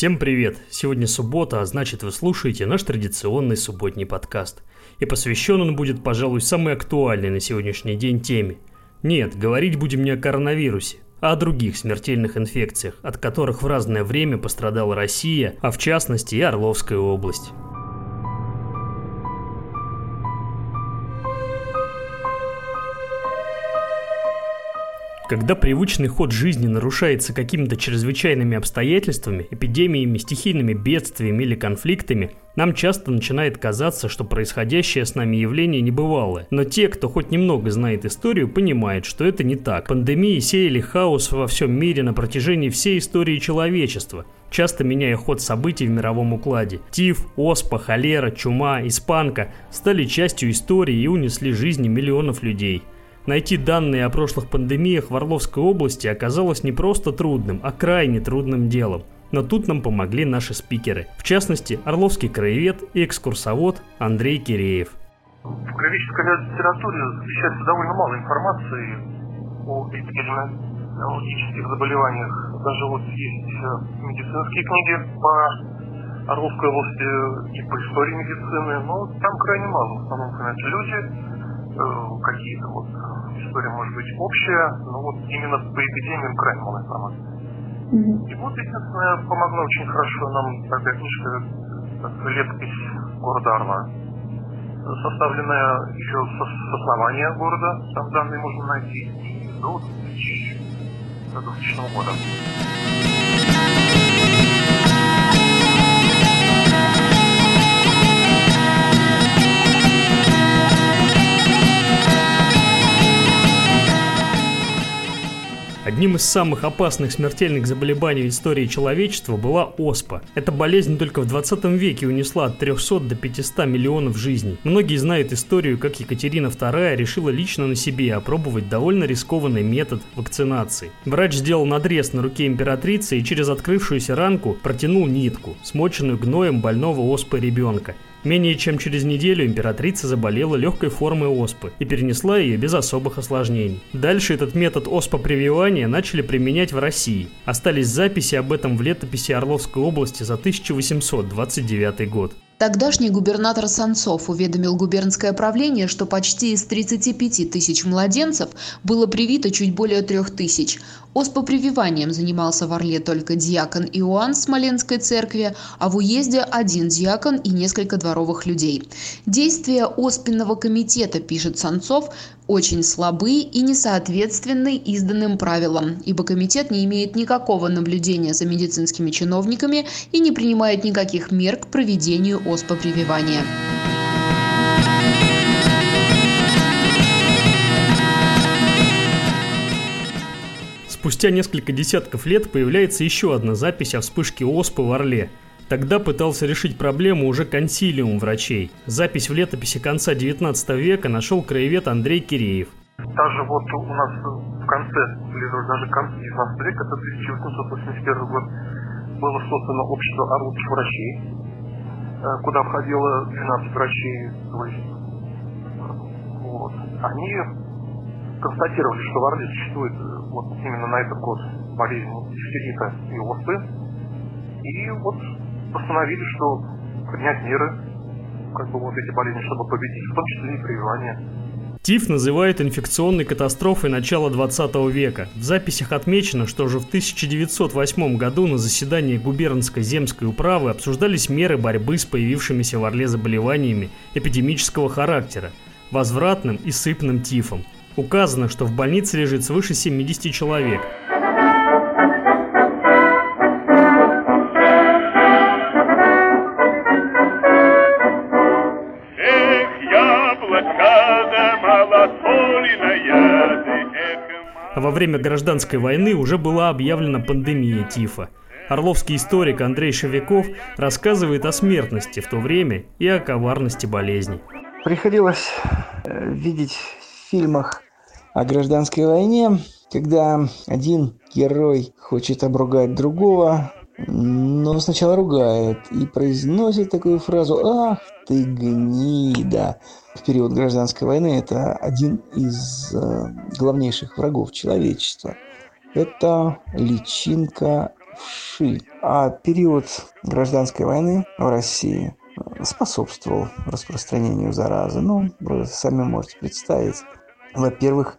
Всем привет! Сегодня суббота, а значит вы слушаете наш традиционный субботний подкаст. И посвящен он будет, пожалуй, самой актуальной на сегодняшний день теме. Нет, говорить будем не о коронавирусе, а о других смертельных инфекциях, от которых в разное время пострадала Россия, а в частности и Орловская область. Когда привычный ход жизни нарушается какими-то чрезвычайными обстоятельствами, эпидемиями, стихийными бедствиями или конфликтами, нам часто начинает казаться, что происходящее с нами явление небывалое. Но те, кто хоть немного знает историю, понимают, что это не так. Пандемии сеяли хаос во всем мире на протяжении всей истории человечества часто меняя ход событий в мировом укладе. Тиф, оспа, холера, чума, испанка стали частью истории и унесли жизни миллионов людей. Найти данные о прошлых пандемиях в Орловской области оказалось не просто трудным, а крайне трудным делом. Но тут нам помогли наши спикеры. В частности, Орловский краевед и экскурсовод Андрей Киреев. В краеведческой литературе встречается довольно мало информации о эпидемиологических заболеваниях. Даже вот есть э, медицинские книги по Орловской области и по истории медицины, но там крайне мало. В основном упоминаются люди, какие-то вот история может быть общая, но вот именно по эпидемиям крайне мало информации. И вот, единственное, помогла очень хорошо нам такая книжка «Летопись города Орла», составленная еще с, с основания города, там данные можно найти, и до 2000, до 2000 года. Одним из самых опасных смертельных заболеваний в истории человечества была оспа. Эта болезнь только в 20 веке унесла от 300 до 500 миллионов жизней. Многие знают историю, как Екатерина II решила лично на себе опробовать довольно рискованный метод вакцинации. Врач сделал надрез на руке императрицы и через открывшуюся ранку протянул нитку, смоченную гноем больного оспы ребенка. Менее чем через неделю императрица заболела легкой формой оспы и перенесла ее без особых осложнений. Дальше этот метод оспопрививания начали применять в России. Остались записи об этом в летописи Орловской области за 1829 год. Тогдашний губернатор Санцов уведомил губернское правление, что почти из 35 тысяч младенцев было привито чуть более трех тысяч. Оспопрививанием занимался в Орле только диакон Иоанн Смоленской церкви, а в уезде один диакон и несколько дворовых людей. Действия Оспенного комитета, пишет Санцов, очень слабы и несоответственны изданным правилам, ибо комитет не имеет никакого наблюдения за медицинскими чиновниками и не принимает никаких мер к проведению оспопрививания. Спустя несколько десятков лет появляется еще одна запись о вспышке оспы в Орле – Тогда пытался решить проблему уже консилиум врачей. Запись в летописи конца 19 века нашел краевед Андрей Киреев. Даже вот у нас в конце, или даже конце 19 века, это 1881 год, было создано общество орловских врачей, э, куда входило 12 врачей. То есть, вот. Они констатировали, что в Орле существует э, вот именно на этот год болезнь дифтерита и оспы. И вот постановили, что принять меры, как бы вот эти болезни, чтобы победить, в том числе и прививание. ТИФ называют инфекционной катастрофой начала 20 века. В записях отмечено, что уже в 1908 году на заседании губернской земской управы обсуждались меры борьбы с появившимися в Орле заболеваниями эпидемического характера, возвратным и сыпным тифом. Указано, что в больнице лежит свыше 70 человек – Во время гражданской войны уже была объявлена пандемия тифа. Орловский историк Андрей Шевяков рассказывает о смертности в то время и о коварности болезни. Приходилось э, видеть в фильмах о гражданской войне, когда один герой хочет обругать другого, но сначала ругает и произносит такую фразу «Ах ты гнида!» в период гражданской войны это один из э, главнейших врагов человечества. Это личинка вши. А период гражданской войны в России способствовал распространению заразы. Ну, вы сами можете представить. Во-первых,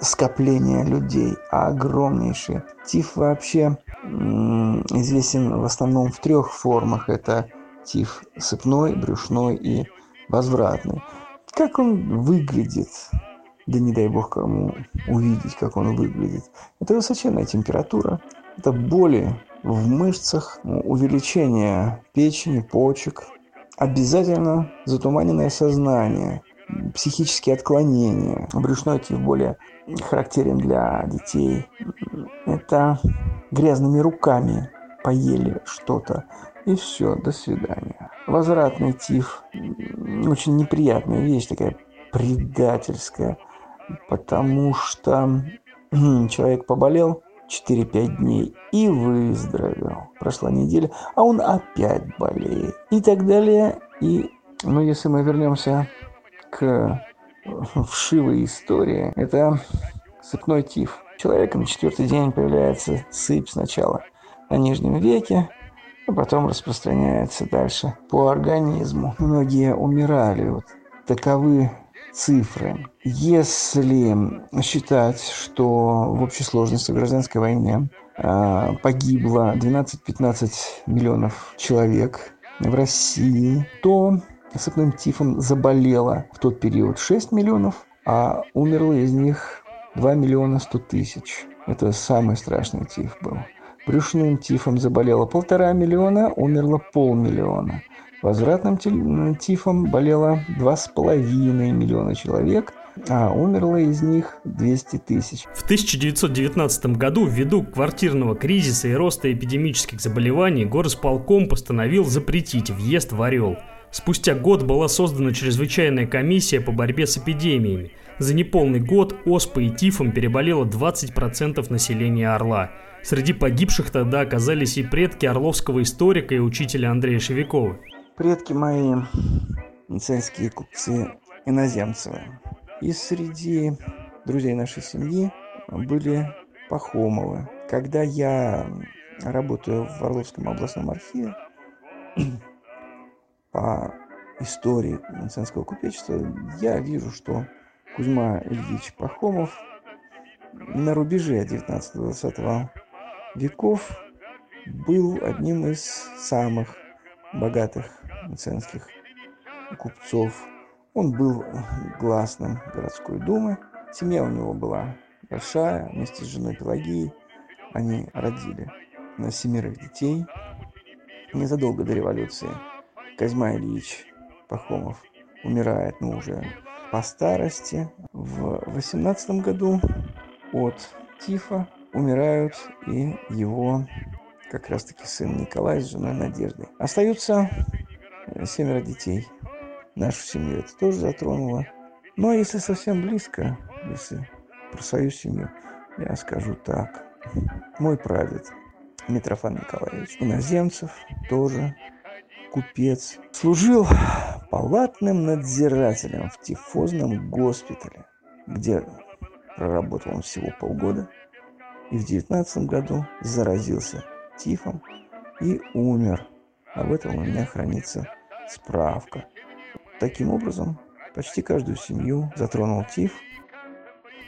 скопление людей огромнейшее. Тиф вообще известен в основном в трех формах. Это тиф сыпной, брюшной и возвратный. Как он выглядит? Да не дай бог кому увидеть, как он выглядит. Это высоченная температура, это боли в мышцах, увеличение печени, почек, обязательно затуманенное сознание, психические отклонения. Брюшной тиф более характерен для детей. Это грязными руками поели что-то. И все, до свидания. Возвратный тиф. Очень неприятная вещь, такая предательская. Потому что человек поболел 4-5 дней и выздоровел. Прошла неделя, а он опять болеет. И так далее. И, ну, если мы вернемся к вшивой истории, это сыпной тиф. Человека на четвертый день появляется сыпь сначала на нижнем веке, а потом распространяется дальше по организму. Многие умирали. Вот таковы цифры. Если считать, что в общей сложности в гражданской войне э, погибло 12-15 миллионов человек в России, то сыпным тифом заболело в тот период 6 миллионов, а умерло из них 2 миллиона 100 тысяч. Это самый страшный тиф был. Брюшным тифом заболело полтора миллиона, умерло полмиллиона. Возвратным тифом болело два с половиной миллиона человек, а умерло из них 200 тысяч. В 1919 году ввиду квартирного кризиса и роста эпидемических заболеваний горосполком постановил запретить въезд в Орел. Спустя год была создана чрезвычайная комиссия по борьбе с эпидемиями. За неполный год оспой и тифом переболело 20% населения Орла – Среди погибших тогда оказались и предки орловского историка и учителя Андрея Шевикова. Предки мои мценские купцы иноземцевы. И среди друзей нашей семьи были Пахомовы. Когда я работаю в Орловском областном архиве по истории Мценского купечества, я вижу, что Кузьма Ильич Пахомов на рубеже 19-20 веков был одним из самых богатых мценских купцов. Он был гласным городской думы. Семья у него была большая, вместе с женой Пелагией. Они родили на семерых детей. Незадолго до революции Козьма Ильич Пахомов умирает, ну, уже по старости. В 18 году от тифа умирают и его как раз-таки сын Николай с женой Надеждой. Остаются э, семеро детей. Нашу семью это тоже затронуло. Но если совсем близко, если про свою семью, я скажу так. Мой прадед Митрофан Николаевич Иноземцев тоже купец. Служил палатным надзирателем в тифозном госпитале, где проработал он всего полгода – и в девятнадцатом году заразился тифом и умер. Об этом у меня хранится справка. Таким образом, почти каждую семью затронул тиф –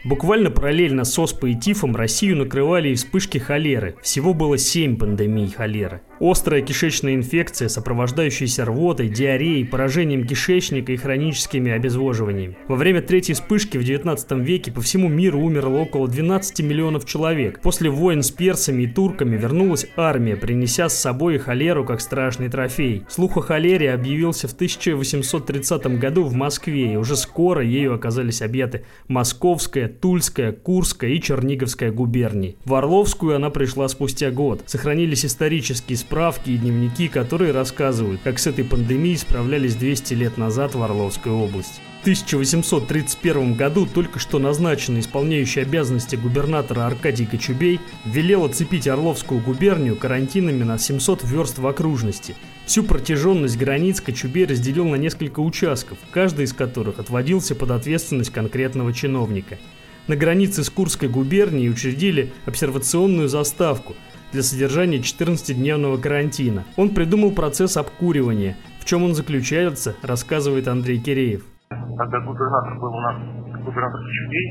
Буквально параллельно с оспой и тифом Россию накрывали и вспышки холеры. Всего было семь пандемий холеры. Острая кишечная инфекция, сопровождающаяся рвотой, диареей, поражением кишечника и хроническими обезвоживаниями. Во время третьей вспышки в 19 веке по всему миру умерло около 12 миллионов человек. После войн с персами и турками вернулась армия, принеся с собой холеру как страшный трофей. Слух о холере объявился в 1830 году в Москве, и уже скоро ею оказались объяты Московская, Тульская, Курская и Черниговская губернии. В Орловскую она пришла спустя год. Сохранились исторические справки и дневники, которые рассказывают, как с этой пандемией справлялись 200 лет назад в Орловской области. В 1831 году только что назначенный исполняющий обязанности губернатора Аркадий Кочубей велел оцепить Орловскую губернию карантинами на 700 верст в окружности. Всю протяженность границ Кочубей разделил на несколько участков, каждый из которых отводился под ответственность конкретного чиновника – на границе с Курской губернией учредили обсервационную заставку. для содержания 14-дневного карантина. Он придумал процесс обкуривания. В чем он заключается, рассказывает Андрей Киреев. Когда губернатор был у нас, губернатор Чудей,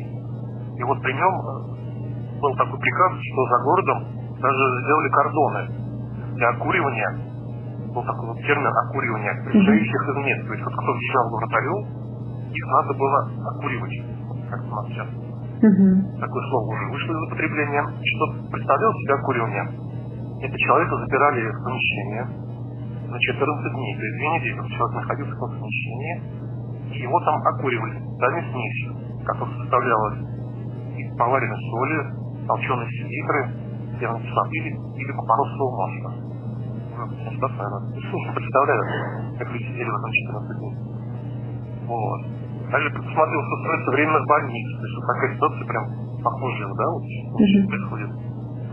и вот при нем э, был такой приказ, что за городом даже сделали кордоны для окуривания. Был такой вот термин окуривания, приезжающих из мест. То есть вот кто въезжал в город Орел, их надо было окуривать, как у нас сейчас. Угу. Такое слово уже вышло из употребления. Что представлял себя окуривание? Это человека запирали в помещение на 14 дней, то есть две недели человек находился в помещении, и его там окуривали специальной смесью, которая составлялась из поваренной соли, толченой селитры, кислоты или, или купоросового масла. Представляю, как люди сидели в этом 14 дней. Вот. Также предусмотрелось устройство временных больниц. То есть вот такая ситуация прям похожая, да, вот mm-hmm. происходит.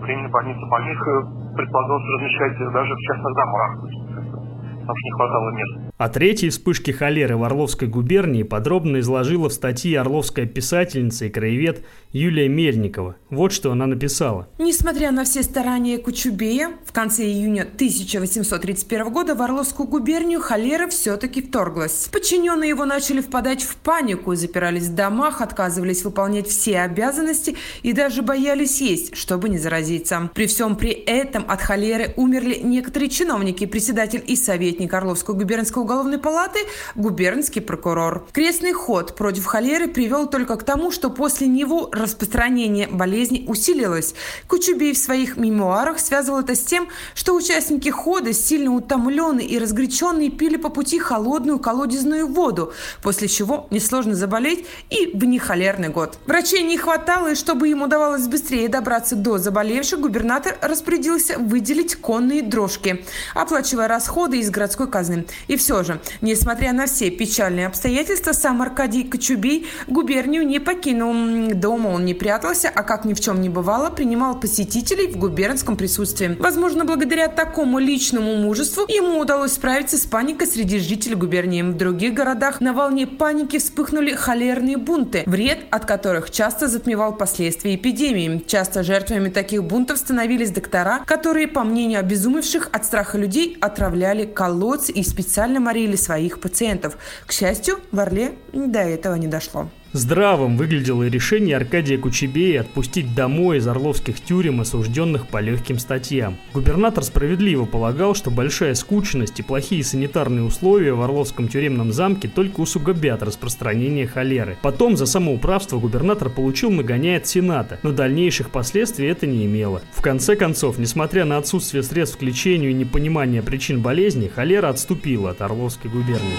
Временная больница больных э, предполагалось размещать даже в частных домах. Потому что не хватало мест. О третьей вспышке холеры в Орловской губернии подробно изложила в статье орловская писательница и краевед Юлия Мельникова. Вот что она написала. Несмотря на все старания Кучубея, в конце июня 1831 года в Орловскую губернию холера все-таки вторглась. Подчиненные его начали впадать в панику, запирались в домах, отказывались выполнять все обязанности и даже боялись есть, чтобы не заразиться. При всем при этом от холеры умерли некоторые чиновники, председатель и советник Орловского губернского уголовной палаты губернский прокурор. Крестный ход против холеры привел только к тому, что после него распространение болезни усилилось. Кучубей в своих мемуарах связывал это с тем, что участники хода, сильно утомленные и разгоряченные, пили по пути холодную колодезную воду, после чего несложно заболеть и в нехолерный год. Врачей не хватало, и чтобы им удавалось быстрее добраться до заболевших, губернатор распорядился выделить конные дрожки, оплачивая расходы из городской казны. И все же, несмотря на все печальные обстоятельства, сам Аркадий Кочубей губернию не покинул. Дома он не прятался, а как ни в чем не бывало, принимал посетителей в губернском присутствии. Возможно, благодаря такому личному мужеству ему удалось справиться с паникой среди жителей губернии. В других городах на волне паники вспыхнули холерные бунты, вред от которых часто затмевал последствия эпидемии. Часто жертвами таких бунтов становились доктора, которые, по мнению обезумевших от страха людей, отравляли колодцы и специально морили своих пациентов. К счастью, в Орле до этого не дошло. Здравым выглядело решение Аркадия Кучебея отпустить домой из орловских тюрем осужденных по легким статьям. Губернатор справедливо полагал, что большая скучность и плохие санитарные условия в Орловском тюремном замке только усугубят распространение холеры. Потом за самоуправство губернатор получил нагоняй от Сената, но дальнейших последствий это не имело. В конце концов, несмотря на отсутствие средств к лечению и непонимание причин болезни, холера отступила от Орловской губернии.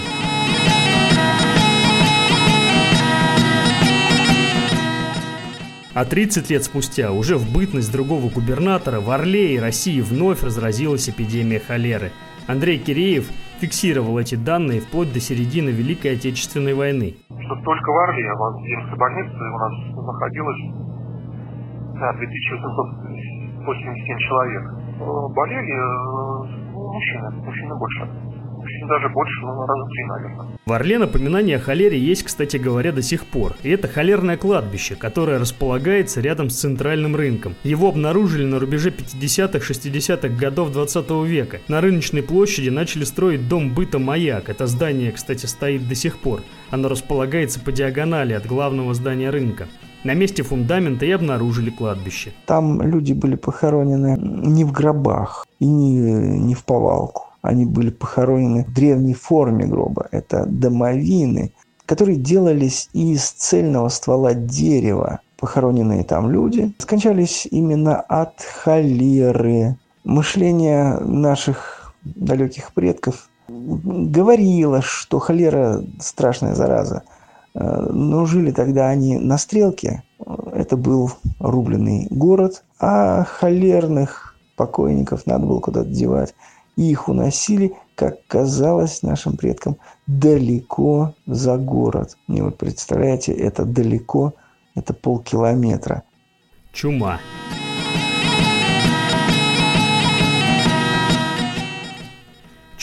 А 30 лет спустя, уже в бытность другого губернатора, в Орле и России вновь разразилась эпидемия холеры. Андрей Киреев фиксировал эти данные вплоть до середины Великой Отечественной войны. Что только в Орле, в Земской больнице у нас находилось да, 2887 человек. Болели э, мужчины, мужчины больше даже больше, ну, раза три, наверное. В Орле напоминание о холере есть, кстати говоря, до сих пор. И это холерное кладбище, которое располагается рядом с центральным рынком. Его обнаружили на рубеже 50-60-х годов 20 века. На рыночной площади начали строить дом быта «Маяк». Это здание, кстати, стоит до сих пор. Оно располагается по диагонали от главного здания рынка. На месте фундамента и обнаружили кладбище. Там люди были похоронены не в гробах и не, не в повалку. Они были похоронены в древней форме гроба. Это домовины, которые делались из цельного ствола дерева. Похороненные там люди скончались именно от холеры. Мышление наших далеких предков говорило, что холера – страшная зараза. Но жили тогда они на стрелке. Это был рубленый город, а холерных покойников надо было куда-то девать и их уносили, как казалось нашим предкам, далеко за город. И вот представляете, это далеко, это полкилометра. Чума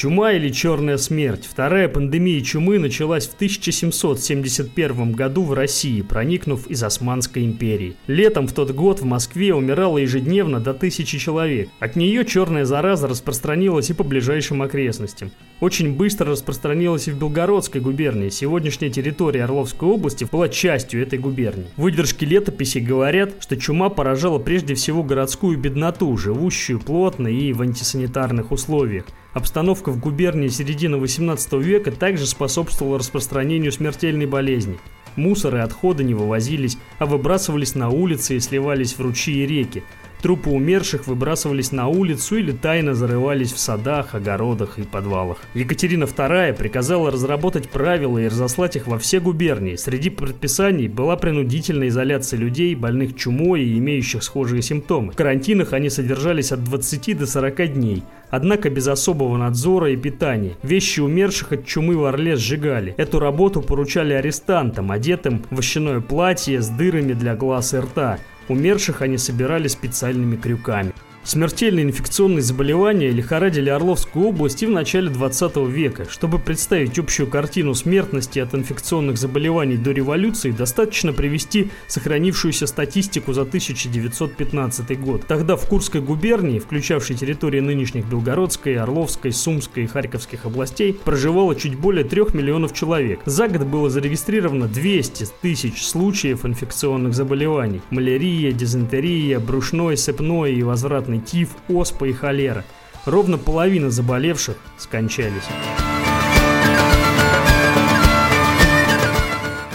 или черная смерть. Вторая пандемия чумы началась в 1771 году в России, проникнув из Османской империи. Летом в тот год в Москве умирало ежедневно до тысячи человек. От нее черная зараза распространилась и по ближайшим окрестностям. Очень быстро распространилась и в Белгородской губернии. Сегодняшняя территория Орловской области была частью этой губернии. Выдержки летописи говорят, что чума поражала прежде всего городскую бедноту, живущую плотно и в антисанитарных условиях. Обстановка в губернии середины 18 века также способствовала распространению смертельной болезни. Мусор и отходы не вывозились, а выбрасывались на улицы и сливались в ручьи и реки. Трупы умерших выбрасывались на улицу или тайно зарывались в садах, огородах и подвалах. Екатерина II приказала разработать правила и разослать их во все губернии. Среди предписаний была принудительная изоляция людей, больных чумой и имеющих схожие симптомы. В карантинах они содержались от 20 до 40 дней, однако без особого надзора и питания. Вещи умерших от чумы в Орле сжигали. Эту работу поручали арестантам, одетым в овощаное платье с дырами для глаз и рта. Умерших они собирали специальными крюками. Смертельные инфекционные заболевания лихорадили Орловскую область и в начале 20 века. Чтобы представить общую картину смертности от инфекционных заболеваний до революции, достаточно привести сохранившуюся статистику за 1915 год. Тогда в Курской губернии, включавшей территории нынешних Белгородской, Орловской, Сумской и Харьковских областей, проживало чуть более 3 миллионов человек. За год было зарегистрировано 200 тысяч случаев инфекционных заболеваний. Малярия, дизентерия, брюшной, сыпной и возвратный тиф, оспа и холера. Ровно половина заболевших скончались.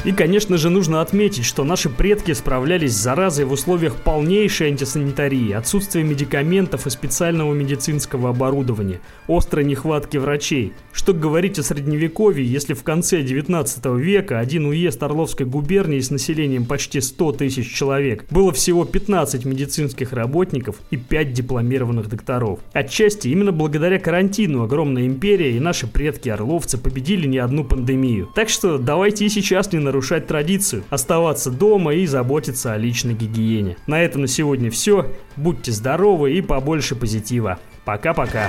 И, конечно же, нужно отметить, что наши предки справлялись с заразой в условиях полнейшей антисанитарии, отсутствия медикаментов и специального медицинского оборудования, острой нехватки врачей. Что говорить о средневековье, если в конце 19 века один уезд Орловской губернии с населением почти 100 тысяч человек было всего 15 медицинских работников и 5 дипломированных докторов. Отчасти именно благодаря карантину огромная империя и наши предки-орловцы победили не одну пандемию. Так что давайте и сейчас не нарушать традицию, оставаться дома и заботиться о личной гигиене. На этом на сегодня все. Будьте здоровы и побольше позитива. Пока-пока.